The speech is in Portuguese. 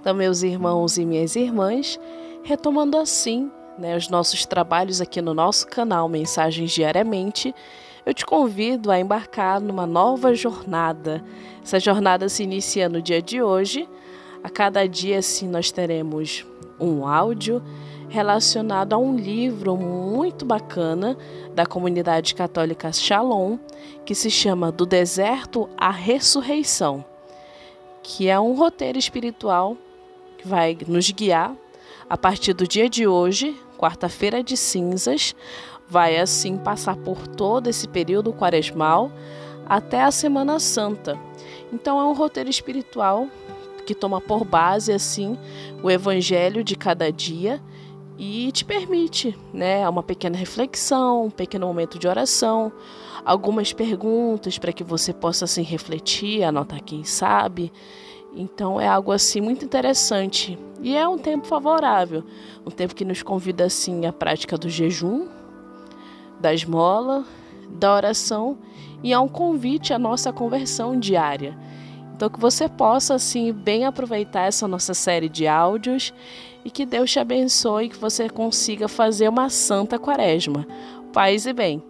Então, meus irmãos e minhas irmãs, retomando assim né, os nossos trabalhos aqui no nosso canal Mensagens Diariamente, eu te convido a embarcar numa nova jornada. Essa jornada se inicia no dia de hoje. A cada dia, sim, nós teremos um áudio relacionado a um livro muito bacana da comunidade católica Shalom, que se chama Do Deserto à Ressurreição, que é um roteiro espiritual que vai nos guiar a partir do dia de hoje, quarta-feira de cinzas, vai assim passar por todo esse período quaresmal até a Semana Santa. Então é um roteiro espiritual que toma por base assim o evangelho de cada dia e te permite, né, uma pequena reflexão, um pequeno momento de oração, algumas perguntas para que você possa assim refletir, anotar quem sabe então é algo assim muito interessante e é um tempo favorável, um tempo que nos convida assim à prática do jejum, da esmola, da oração e é um convite à nossa conversão diária. Então que você possa assim bem aproveitar essa nossa série de áudios e que Deus te abençoe e que você consiga fazer uma santa quaresma. Paz e bem.